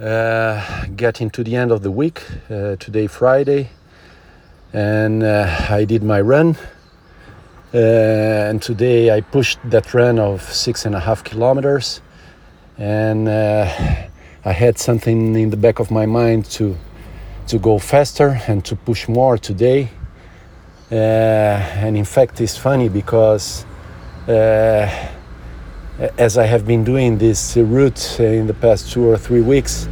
uh, getting to the end of the week. Uh, today, Friday, and uh, I did my run. Uh, and today I pushed that run of six and a half kilometers, and uh, I had something in the back of my mind to to go faster and to push more today. Uh, and in fact, it's funny because as I have been doing this route in the past two or three weeks,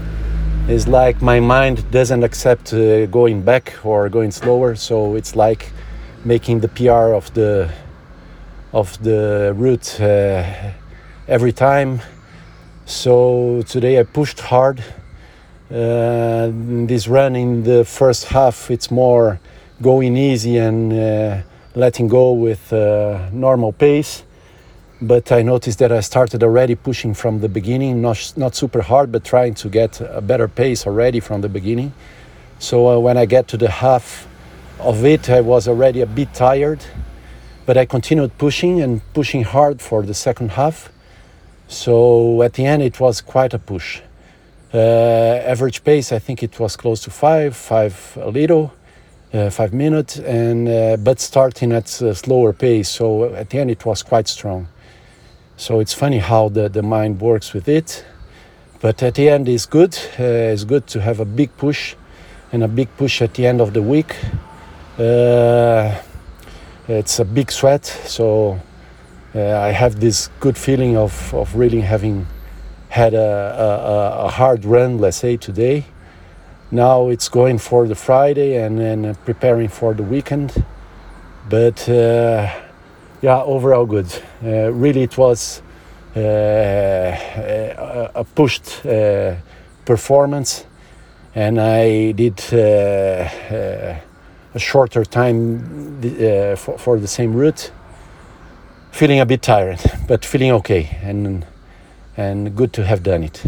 it's like my mind doesn't accept uh, going back or going slower. So it's like making the PR of the of the route uh, every time. So today I pushed hard. Uh, this run in the first half, it's more going easy and uh, letting go with uh, normal pace but I noticed that I started already pushing from the beginning, not, not super hard, but trying to get a better pace already from the beginning. So uh, when I get to the half of it, I was already a bit tired, but I continued pushing and pushing hard for the second half. So at the end, it was quite a push. Uh, average pace, I think it was close to five, five a little. Uh, five minutes, and uh, but starting at a slower pace. So at the end, it was quite strong. So it's funny how the, the mind works with it. But at the end, it's good. Uh, it's good to have a big push and a big push at the end of the week. Uh, it's a big sweat, so uh, I have this good feeling of, of really having had a, a, a, hard run, let's say, today. Now it's going for the Friday and then preparing for the weekend. But uh, yeah, overall good. Uh, really, it was uh, a, pushed uh, performance, and I did a shorter time for, for the same route. Feeling a bit tired, but feeling okay, and and good to have done it.